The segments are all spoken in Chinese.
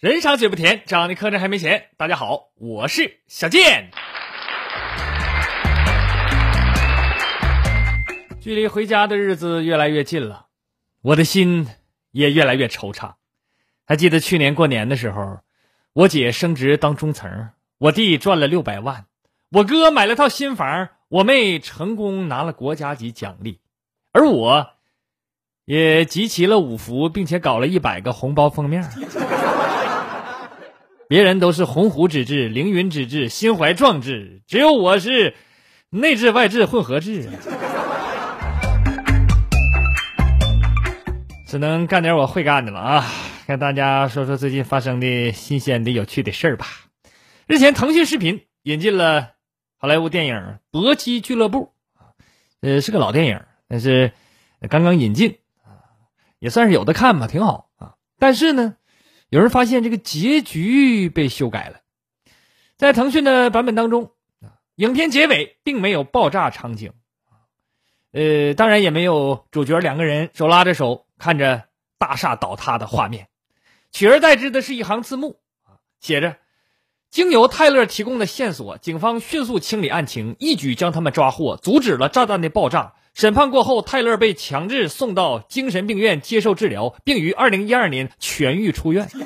人傻嘴不甜，长得磕碜还没钱。大家好，我是小健。距离回家的日子越来越近了，我的心也越来越惆怅。还记得去年过年的时候，我姐升职当中层，我弟赚了六百万，我哥买了套新房，我妹成功拿了国家级奖励，而我，也集齐了五福，并且搞了一百个红包封面。别人都是鸿鹄之志、凌云之志、心怀壮志，只有我是内志外志混合制，只能干点我会干的了啊！跟大家说说最近发生的新鲜的、有趣的事儿吧。日前，腾讯视频引进了好莱坞电影《搏击俱乐部》，呃，是个老电影，但是刚刚引进啊，也算是有的看吧，挺好啊。但是呢。有人发现这个结局被修改了，在腾讯的版本当中，影片结尾并没有爆炸场景，呃，当然也没有主角两个人手拉着手看着大厦倒塌的画面，取而代之的是一行字幕，写着：“经由泰勒提供的线索，警方迅速清理案情，一举将他们抓获，阻止了炸弹的爆炸。”审判过后，泰勒被强制送到精神病院接受治疗，并于二零一二年痊愈出院。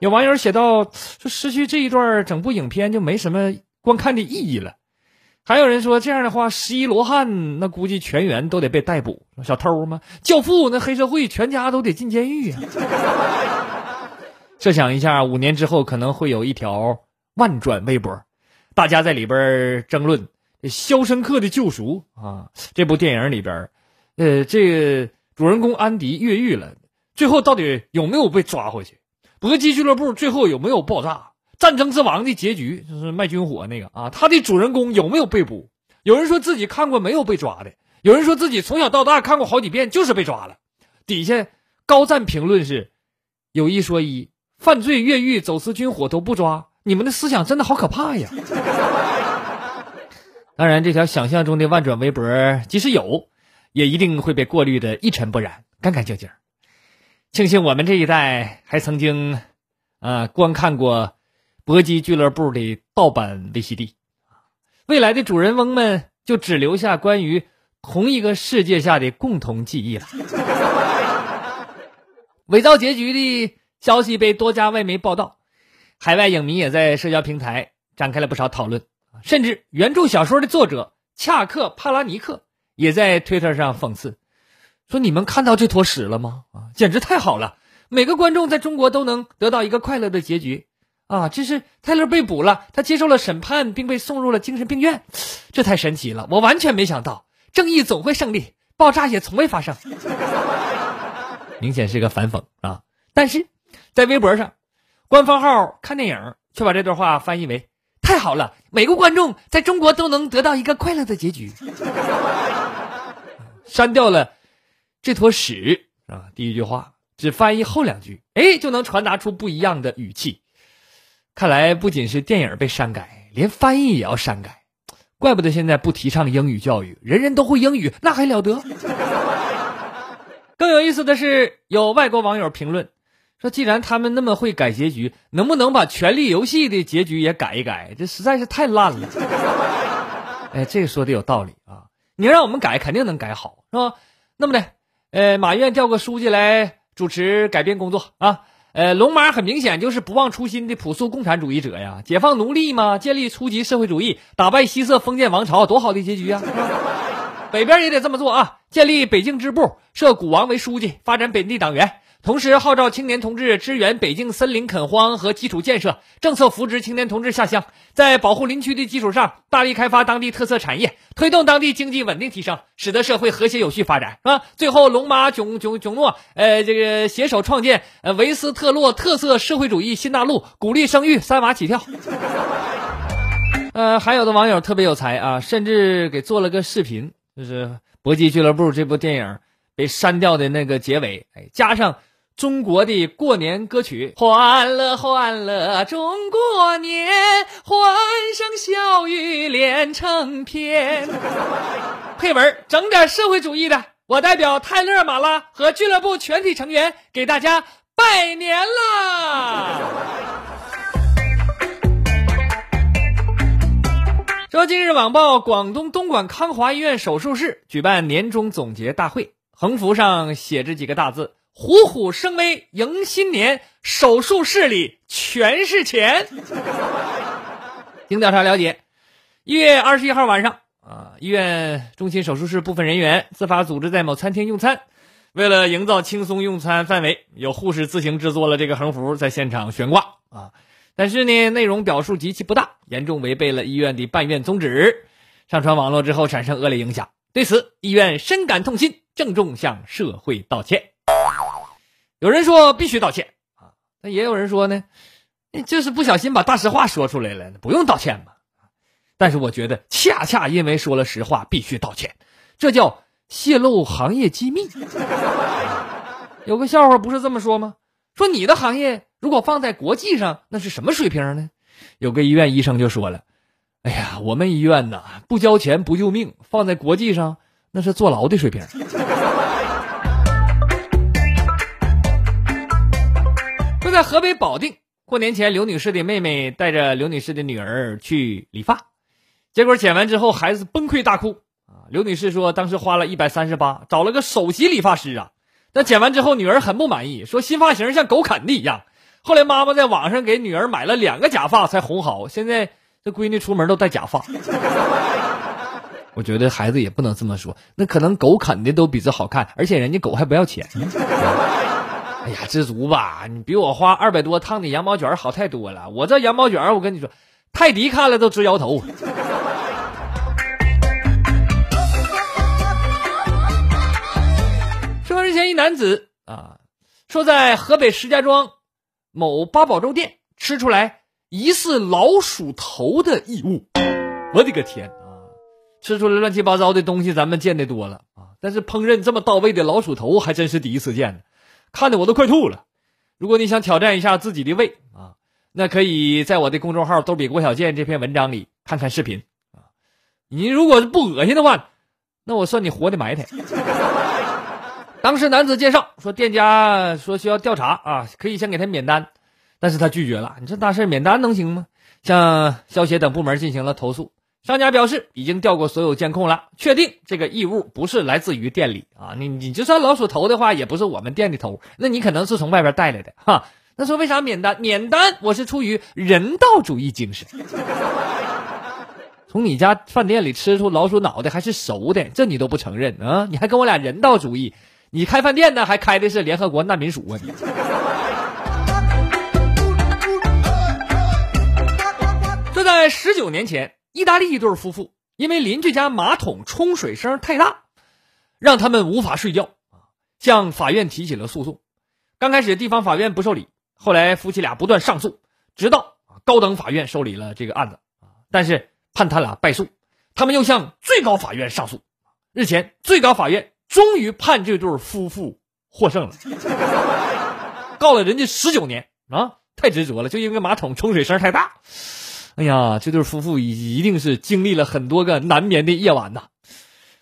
有网友写道：“说失去这一段，整部影片就没什么观看的意义了。”还有人说：“这样的话，十一罗汉那估计全员都得被逮捕，小偷吗？教父那黑社会全家都得进监狱啊！”设想一下，五年之后可能会有一条万转微博，大家在里边争论。《肖申克的救赎》啊，这部电影里边，呃，这个主人公安迪越狱了，最后到底有没有被抓回去？搏击俱乐部最后有没有爆炸？战争之王的结局就是卖军火那个啊，他的主人公有没有被捕？有人说自己看过没有被抓的，有人说自己从小到大看过好几遍就是被抓了。底下高赞评论是：有一说一，犯罪越狱、走私军火都不抓，你们的思想真的好可怕呀！当然，这条想象中的万转微博，即使有，也一定会被过滤的一尘不染、干干净净。庆幸我们这一代还曾经，啊，观看过《搏击俱乐部》的盗版 VCD，未来的主人翁们就只留下关于同一个世界下的共同记忆了。伪造结局的消息被多家外媒报道，海外影迷也在社交平台展开了不少讨论。甚至原著小说的作者恰克·帕拉尼克也在推特上讽刺说：“你们看到这坨屎了吗？啊，简直太好了！每个观众在中国都能得到一个快乐的结局啊！这是泰勒被捕了，他接受了审判，并被送入了精神病院，这太神奇了！我完全没想到，正义总会胜利，爆炸也从未发生。明显是个反讽啊！但是在微博上，官方号看电影却把这段话翻译为。”好了，每个观众在中国都能得到一个快乐的结局。删掉了这坨屎啊！第一句话只翻译后两句，哎，就能传达出不一样的语气。看来不仅是电影被删改，连翻译也要删改。怪不得现在不提倡英语教育，人人都会英语，那还了得？更有意思的是，有外国网友评论。说，既然他们那么会改结局，能不能把《权力游戏》的结局也改一改？这实在是太烂了。哎，这个说的有道理啊！你让我们改，肯定能改好，是吧？那么的，呃，马院调个书记来主持改编工作啊。呃，龙马很明显就是不忘初心的朴素共产主义者呀，解放奴隶嘛，建立初级社会主义，打败西色封建王朝，多好的结局啊！北边也得这么做啊，建立北京支部，设古王为书记，发展本地党员。同时号召青年同志支援北京森林垦荒和基础建设，政策扶植青年同志下乡，在保护林区的基础上，大力开发当地特色产业，推动当地经济稳定提升，使得社会和谐有序发展，啊！最后，龙马囧囧囧诺，呃，这个携手创建呃维斯特洛特色社会主义新大陆，鼓励生育，三娃起跳。呃，还有的网友特别有才啊，甚至给做了个视频，就是《搏击俱乐部》这部电影被删掉的那个结尾，哎，加上。中国的过年歌曲，欢乐欢乐中国年，欢声笑语连成片。配文整点社会主义的，我代表泰勒马拉和俱乐部全体成员给大家拜年啦！说今日网报，广东东莞康华医院手术室举办年终总结大会，横幅上写着几个大字。虎虎生威迎新年，手术室里全是钱。经调查了解，一月二十一号晚上，啊，医院中心手术室部分人员自发组织在某餐厅用餐，为了营造轻松用餐氛围，有护士自行制作了这个横幅，在现场悬挂啊。但是呢，内容表述极其不大，严重违背了医院的办院宗旨，上传网络之后产生恶劣影响。对此，医院深感痛心，郑重向社会道歉。有人说必须道歉啊，那也有人说呢，就是不小心把大实话说出来了，不用道歉嘛。但是我觉得，恰恰因为说了实话，必须道歉，这叫泄露行业机密。有个笑话不是这么说吗？说你的行业如果放在国际上，那是什么水平呢？有个医院医生就说了：“哎呀，我们医院呐，不交钱不救命，放在国际上那是坐牢的水平。”在河北保定过年前，刘女士的妹妹带着刘女士的女儿去理发，结果剪完之后，孩子崩溃大哭啊！刘女士说，当时花了一百三十八，找了个首席理发师啊。那剪完之后，女儿很不满意，说新发型像狗啃的一样。后来妈妈在网上给女儿买了两个假发才哄好，现在这闺女出门都戴假发。我觉得孩子也不能这么说，那可能狗啃的都比这好看，而且人家狗还不要钱。哎呀，知足吧！你比我花二百多烫的羊毛卷好太多了。我这羊毛卷，我跟你说，泰迪看了都直摇头。说之前一男子啊，说在河北石家庄某八宝粥店吃出来疑似老鼠头的异物。我的个天啊！吃出来乱七八糟的东西，咱们见得多了啊，但是烹饪这么到位的老鼠头，还真是第一次见。看的我都快吐了。如果你想挑战一下自己的胃啊，那可以在我的公众号“逗比郭小贱”这篇文章里看看视频啊。你如果不恶心的话，那我算你活的埋汰。当时男子介绍说，店家说需要调查啊，可以先给他免单，但是他拒绝了。你这大事免单能行吗？向消协等部门进行了投诉。商家表示已经调过所有监控了，确定这个异物不是来自于店里啊。你你就算老鼠头的话，也不是我们店的头，那你可能是从外边带来的哈。那说为啥免单？免单我是出于人道主义精神。从你家饭店里吃出老鼠脑袋还是熟的，这你都不承认啊？你还跟我俩人道主义？你开饭店呢，还开的是联合国难民署啊？你。这在十九年前。意大利一对夫妇因为邻居家马桶冲水声太大，让他们无法睡觉啊，向法院提起了诉讼。刚开始地方法院不受理，后来夫妻俩不断上诉，直到高等法院受理了这个案子啊，但是判他俩败诉。他们又向最高法院上诉，日前最高法院终于判这对夫妇获胜了，告了人家十九年啊，太执着了，就因为马桶冲水声太大。哎呀，这对夫妇一定是经历了很多个难眠的夜晚呐。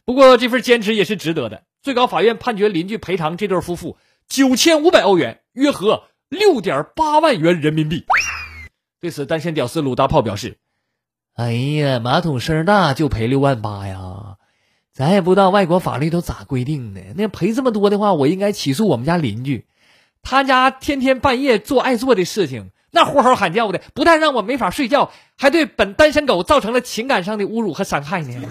不过这份坚持也是值得的。最高法院判决邻居赔偿这对夫妇九千五百欧元，约合六点八万元人民币。对此，单身屌丝鲁大炮表示：“哎呀，马桶声大就赔六万八呀！咱也不知道外国法律都咋规定的。那赔这么多的话，我应该起诉我们家邻居，他家天天半夜做爱做的事情。”那呼吼喊叫的，不但让我没法睡觉，还对本单身狗造成了情感上的侮辱和伤害呢。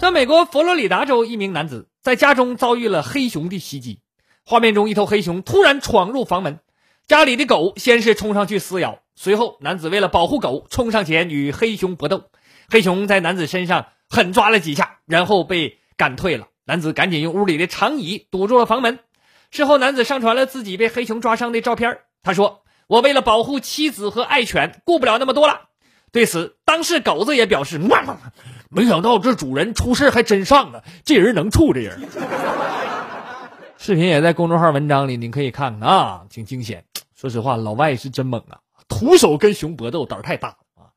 在，美国佛罗里达州一名男子在家中遭遇了黑熊的袭击。画面中，一头黑熊突然闯入房门，家里的狗先是冲上去撕咬，随后男子为了保护狗，冲上前与黑熊搏斗。黑熊在男子身上狠抓了几下，然后被赶退了。男子赶紧用屋里的长椅堵住了房门。事后，男子上传了自己被黑熊抓伤的照片。他说：“我为了保护妻子和爱犬，顾不了那么多了。”对此，当事狗子也表示：“没想到这主人出事还真上啊！这人能处，这人。”视频也在公众号文章里，您可以看看啊，挺惊险。说实话，老外是真猛啊，徒手跟熊搏斗，胆儿太大了啊！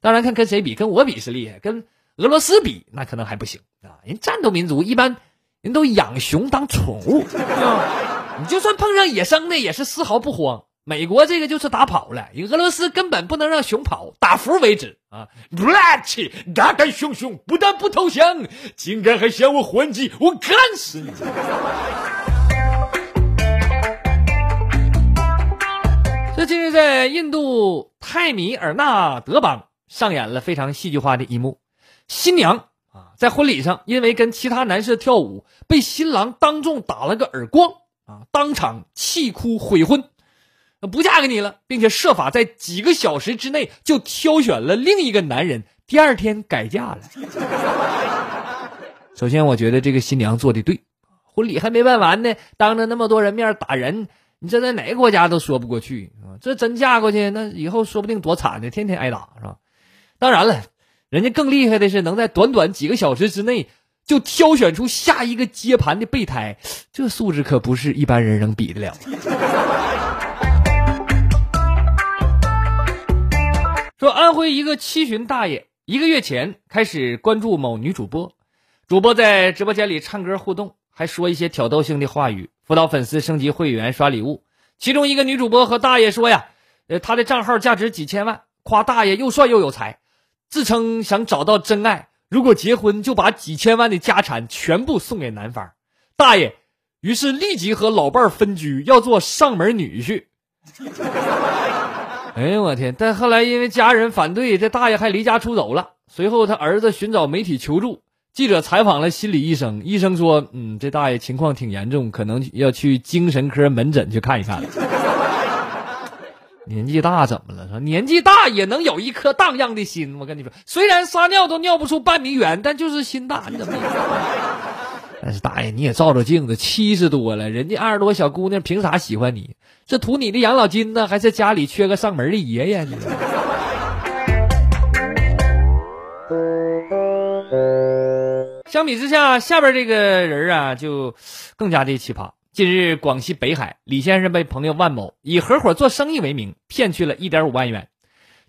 当然，看跟谁比，跟我比是厉害，跟俄罗斯比那可能还不行啊。人战斗民族一般。人都养熊当宠物，你就算碰上野生的也是丝毫不慌。美国这个就是打跑了，俄罗斯根本不能让熊跑，打服为止啊！乱气，大胆熊熊不但不投降，竟然还向我还击，我干死你！这近日在印度泰米尔纳德邦上演了非常戏剧化的一幕，新娘。啊，在婚礼上，因为跟其他男士跳舞，被新郎当众打了个耳光，啊，当场气哭悔婚，不嫁给你了，并且设法在几个小时之内就挑选了另一个男人，第二天改嫁了。首先，我觉得这个新娘做的对，婚礼还没办完呢，当着那么多人面打人，你这在哪个国家都说不过去啊！这真嫁过去，那以后说不定多惨呢，天天挨打是吧？当然了。人家更厉害的是，能在短短几个小时之内就挑选出下一个接盘的备胎，这素质可不是一般人能比得了。说安徽一个七旬大爷，一个月前开始关注某女主播，主播在直播间里唱歌互动，还说一些挑逗性的话语，辅导粉丝升级会员、刷礼物。其中一个女主播和大爷说呀，呃，她的账号价值几千万，夸大爷又帅又有才。自称想找到真爱，如果结婚就把几千万的家产全部送给男方。大爷于是立即和老伴儿分居，要做上门女婿。哎呀，我天！但后来因为家人反对，这大爷还离家出走了。随后他儿子寻找媒体求助，记者采访了心理医生，医生说：“嗯，这大爷情况挺严重，可能要去精神科门诊去看一看。”年纪大怎么了？说年纪大也能有一颗荡漾的心。我跟你说，虽然撒尿都尿不出半米远，但就是心大。你怎么？但是大爷你也照照镜子，七十多了，人家二十多小姑娘凭啥喜欢你？这图你的养老金呢，还是家里缺个上门的爷爷呢？相比之下，下边这个人啊，就更加的奇葩。近日，广西北海李先生被朋友万某以合伙做生意为名骗去了一点五万元。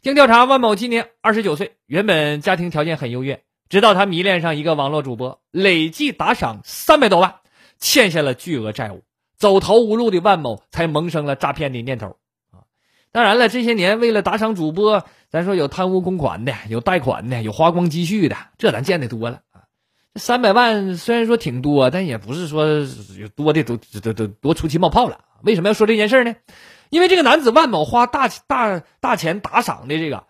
经调查，万某今年二十九岁，原本家庭条件很优越，直到他迷恋上一个网络主播，累计打赏三百多万，欠下了巨额债务，走投无路的万某才萌生了诈骗的念头。啊，当然了，这些年为了打赏主播，咱说有贪污公款的，有贷款的，有花光积蓄的，这咱见得多了。三百万虽然说挺多，但也不是说有多的都都都多出气冒泡了。为什么要说这件事呢？因为这个男子万某花大大大钱打赏的这个，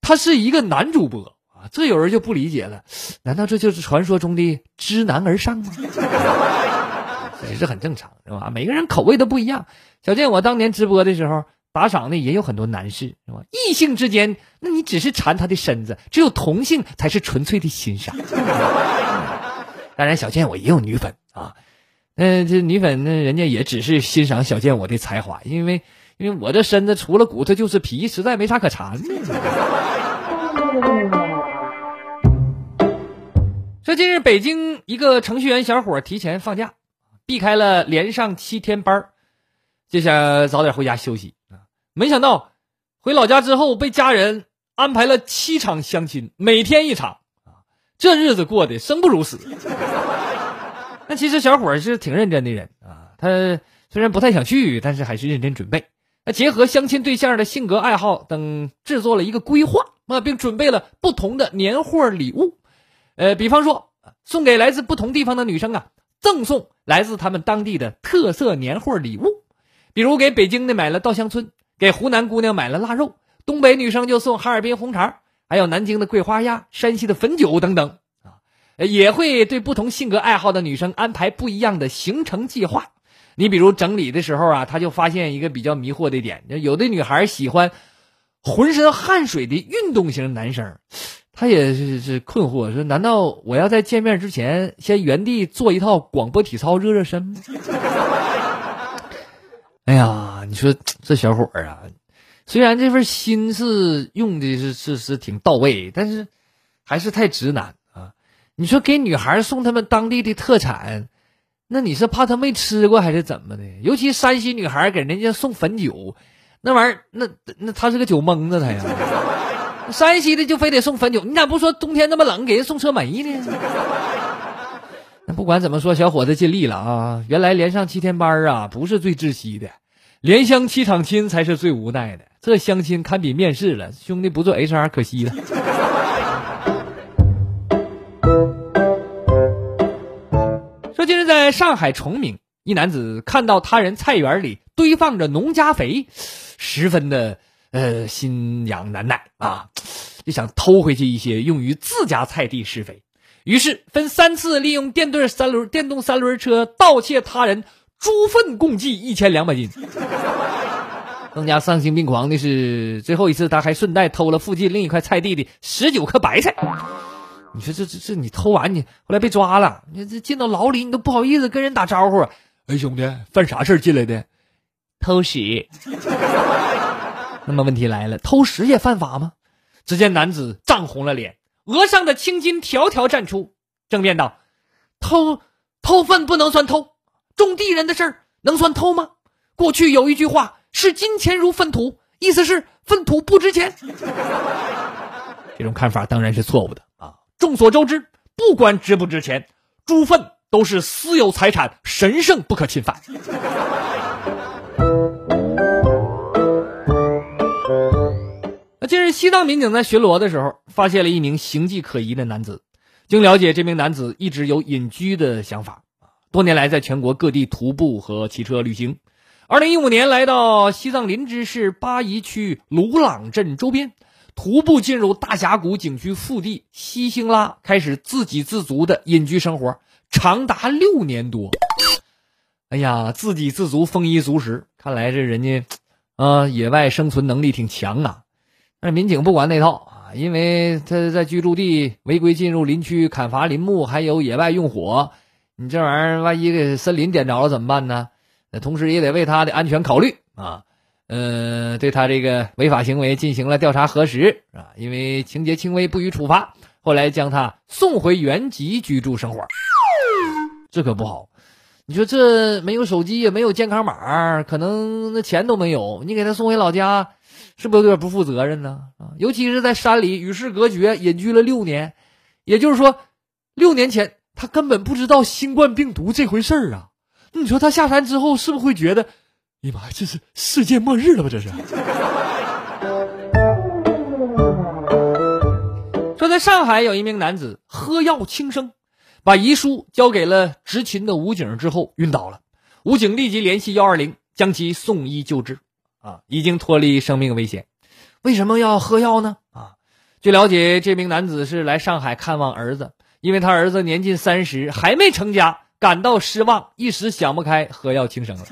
他是一个男主播啊，这有人就不理解了。难道这就是传说中的知难而上吗？也是很正常，是吧？每个人口味都不一样。小健，我当年直播的时候。打赏的也有很多男士，是吧？异性之间，那你只是馋他的身子；只有同性才是纯粹的欣赏。当然，小健我也有女粉啊，嗯，这女粉那人家也只是欣赏小健我的才华，因为因为我这身子除了骨头就是皮，实在没啥可馋的。说近日北京一个程序员小伙提前放假，避开了连上七天班就想早点回家休息。没想到，回老家之后被家人安排了七场相亲，每天一场，这日子过得生不如死。那其实小伙是挺认真的人啊，他虽然不太想去，但是还是认真准备。那结合相亲对象的性格爱好等，制作了一个规划啊，并准备了不同的年货礼物。呃，比方说送给来自不同地方的女生啊，赠送来自他们当地的特色年货礼物，比如给北京的买了稻香村。给湖南姑娘买了腊肉，东北女生就送哈尔滨红肠，还有南京的桂花鸭、山西的汾酒等等啊。也会对不同性格爱好的女生安排不一样的行程计划。你比如整理的时候啊，他就发现一个比较迷惑的点，有的女孩喜欢浑身汗水的运动型男生，他也是是困惑，说难道我要在见面之前先原地做一套广播体操热热身吗？哎呀，你说这小伙儿啊，虽然这份心思用的是是是挺到位，但是还是太直男啊！你说给女孩送他们当地的特产。那你是怕他没吃过还是怎么的？尤其山西女孩给人家送汾酒，那玩意儿，那那他是个酒蒙子他呀。山西的就非得送汾酒，你咋不说冬天那么冷给人送车煤呢？那不管怎么说，小伙子尽力了啊！原来连上七天班啊，不是最窒息的，连相七场亲才是最无奈的。这相亲堪比面试了，兄弟不做 HR 可惜了。说近日在上海崇明，一男子看到他人菜园里堆放着农家肥，十分的呃心痒难耐啊，就想偷回去一些用于自家菜地施肥。于是分三次利用电动三轮电动三轮车盗窃他人猪粪，共计一千两百斤。更加丧心病狂的是，最后一次他还顺带偷了附近另一块菜地的十九颗白菜。你说这这这你偷完你后来被抓了，你这进到牢里你都不好意思跟人打招呼。哎，兄弟，犯啥事进来的？偷屎。那么问题来了，偷屎也犯法吗？只见男子涨红了脸，额上的青筋条条绽出，正辩道：“偷偷粪不能算偷，种地人的事儿能算偷吗？过去有一句话是‘金钱如粪土’，意思是粪土不值钱。这种看法当然是错误的啊。”众所周知，不管值不值钱，猪粪都是私有财产，神圣不可侵犯。那近日，西藏民警在巡逻的时候，发现了一名形迹可疑的男子。经了解，这名男子一直有隐居的想法，多年来在全国各地徒步和骑车旅行。二零一五年，来到西藏林芝市巴宜区鲁朗镇周边。徒步进入大峡谷景区腹地西兴拉，开始自给自足的隐居生活，长达六年多。哎呀，自给自足，丰衣足食，看来这人家，啊，野外生存能力挺强啊。但是民警不管那套啊，因为他在居住地违规进入林区砍伐林木，还有野外用火，你这玩意儿万一给森林点着了怎么办呢？那同时也得为他的安全考虑啊。呃，对他这个违法行为进行了调查核实啊，因为情节轻微不予处罚，后来将他送回原籍居住生活。这可不好，你说这没有手机也没有健康码，可能那钱都没有，你给他送回老家，是不是有点不负责任呢？啊，尤其是在山里与世隔绝，隐居了六年，也就是说，六年前他根本不知道新冠病毒这回事儿啊。你说他下山之后是不是会觉得？哎呀妈！这是世界末日了吧？这是。说在上海有一名男子喝药轻生，把遗书交给了执勤的武警之后晕倒了。武警立即联系幺二零将其送医救治，啊，已经脱离生命危险。为什么要喝药呢？啊，据了解，这名男子是来上海看望儿子，因为他儿子年近三十还没成家，感到失望，一时想不开，喝药轻生了。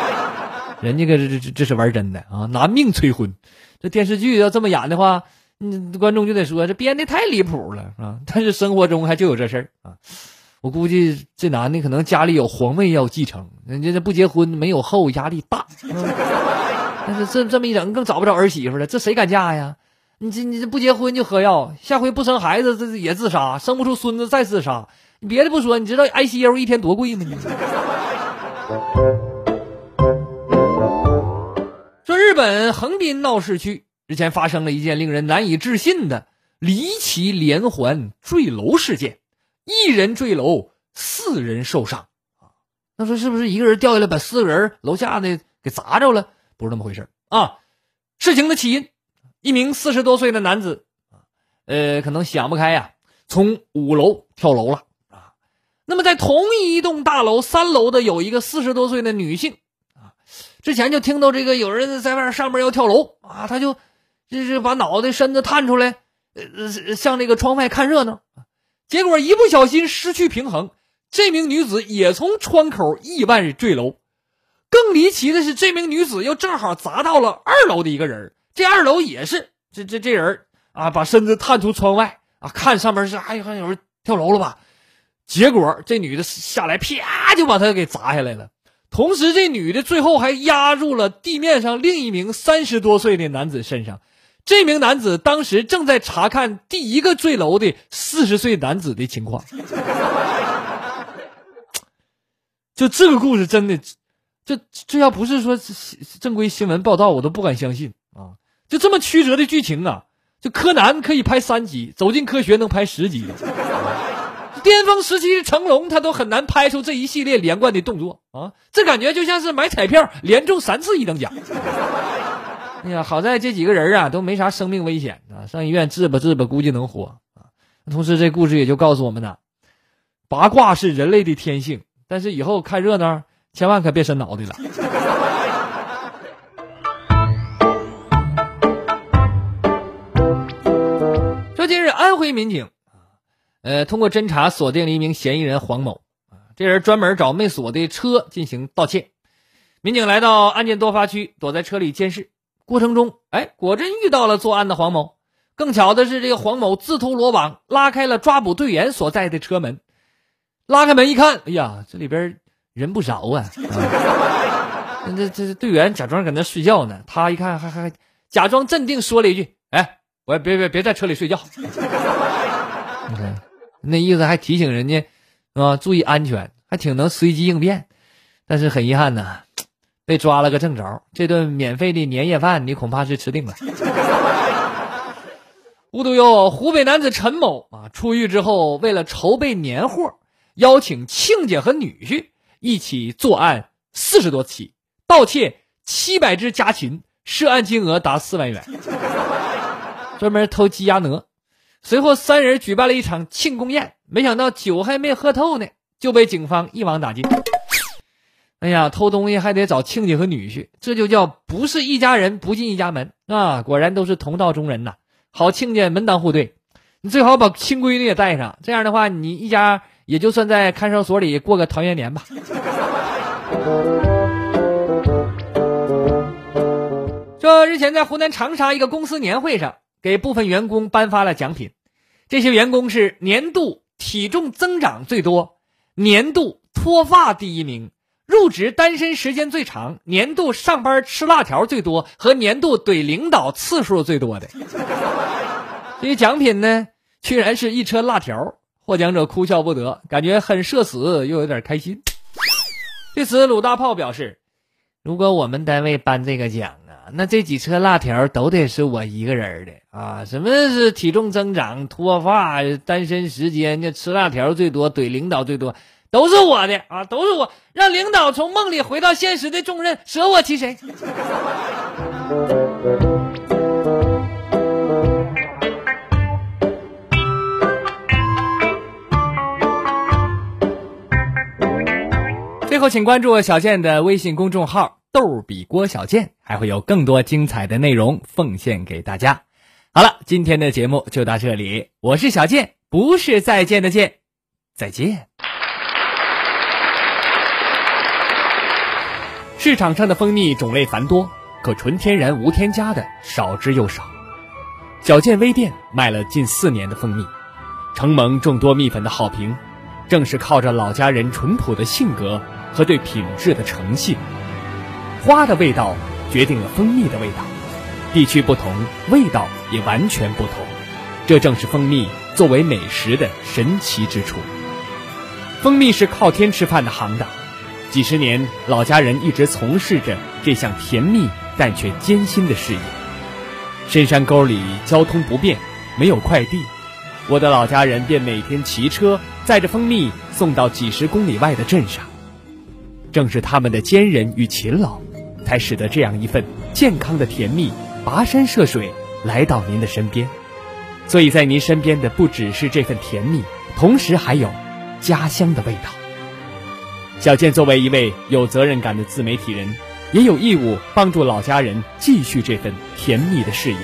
人家可这这这是玩真的啊！拿命催婚，这电视剧要这么演的话，嗯，观众就得说这编的太离谱了，啊？但是生活中还就有这事儿啊！我估计这男的可能家里有皇位要继承，人家这不结婚没有后，压力大。但是这这么一整，更找不着儿媳妇了，这谁敢嫁呀？你这你这不结婚就喝药，下回不生孩子这也自杀，生不出孙子再自杀。别的不说，你知道 ICU 一天多贵吗？你。说日本横滨闹市区日前发生了一件令人难以置信的离奇连环坠楼事件，一人坠楼，四人受伤。啊，那说是不是一个人掉下来把四个人楼下的给砸着了？不是那么回事啊。事情的起因，一名四十多岁的男子呃，可能想不开呀，从五楼跳楼了。那么在同一栋大楼三楼的有一个四十多岁的女性啊。之前就听到这个有人在外上面要跳楼啊，她就，这是把脑袋身子探出来，呃，向那个窗外看热闹。结果一不小心失去平衡，这名女子也从窗口意外坠楼。更离奇的是，这名女子又正好砸到了二楼的一个人，这二楼也是这这这人啊，把身子探出窗外啊，看上面是哎还有人跳楼了吧？结果这女的下来，啪就把他给砸下来了。同时，这女的最后还压入了地面上另一名三十多岁的男子身上。这名男子当时正在查看第一个坠楼的四十岁男子的情况。就这个故事，真的，这这要不是说正规新闻报道，我都不敢相信啊！就这么曲折的剧情啊！就柯南可以拍三集，走进科学能拍十集。巅峰时期的成龙，他都很难拍出这一系列连贯的动作啊！这感觉就像是买彩票连中三次一等奖。哎呀，好在这几个人啊都没啥生命危险啊，上医院治吧治吧，估计能活啊。同时，这故事也就告诉我们呢，八卦是人类的天性，但是以后看热闹千万可别伸脑袋了。说近日，安徽民警。呃，通过侦查锁定了一名嫌疑人黄某啊，这人专门找没锁的车进行盗窃。民警来到案件多发区，躲在车里监视过程中，哎，果真遇到了作案的黄某。更巧的是，这个黄某自投罗网，拉开了抓捕队员所在的车门。拉开门一看，哎呀，这里边人不少啊！那 这这队员假装搁那睡觉呢，他一看还还假装镇定，说了一句：“哎，我别别别在车里睡觉。”你看。那意思还提醒人家，啊，注意安全，还挺能随机应变。但是很遗憾呐，被抓了个正着。这顿免费的年夜饭，你恐怕是吃定了。无独有偶湖北男子陈某啊，出狱之后，为了筹备年货，邀请亲家和女婿一起作案四十多起，盗窃七百只家禽，涉案金额达四万元，专门偷鸡鸭鹅。随后，三人举办了一场庆功宴，没想到酒还没喝透呢，就被警方一网打尽。哎呀，偷东西还得找亲家和女婿，这就叫不是一家人不进一家门啊！果然都是同道中人呐，好亲家门当户对，你最好把亲闺女也带上，这样的话，你一家也就算在看守所里过个团圆年吧。这日前在湖南长沙一个公司年会上。给部分员工颁发了奖品，这些员工是年度体重增长最多、年度脱发第一名、入职单身时间最长、年度上班吃辣条最多和年度怼领导次数最多的。这些奖品呢，居然是一车辣条，获奖者哭笑不得，感觉很社死又有点开心。对此，鲁大炮表示：“如果我们单位颁这个奖。”那这几车辣条都得是我一个人的啊！什么是体重增长、脱发、单身时间？那吃辣条最多，怼领导最多，都是我的啊！都是我让领导从梦里回到现实的重任，舍我其谁？最后，请关注小健的微信公众号。逗比郭小贱还会有更多精彩的内容奉献给大家。好了，今天的节目就到这里，我是小贱，不是再见的见，再见。市场上的蜂蜜种类繁多，可纯天然无添加的少之又少。小健微店卖了近四年的蜂蜜，承蒙众多蜜粉的好评，正是靠着老家人淳朴的性格和对品质的诚信。花的味道决定了蜂蜜的味道，地区不同，味道也完全不同。这正是蜂蜜作为美食的神奇之处。蜂蜜是靠天吃饭的行当，几十年老家人一直从事着这项甜蜜但却艰辛的事业。深山沟里交通不便，没有快递，我的老家人便每天骑车载着蜂蜜送到几十公里外的镇上。正是他们的坚韧与勤劳。才使得这样一份健康的甜蜜跋山涉水来到您的身边，所以在您身边的不只是这份甜蜜，同时还有家乡的味道。小健作为一位有责任感的自媒体人，也有义务帮助老家人继续这份甜蜜的事业。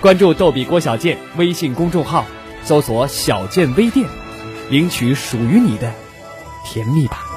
关注“逗比郭小健”微信公众号，搜索“小健微店”，领取属于你的甜蜜吧。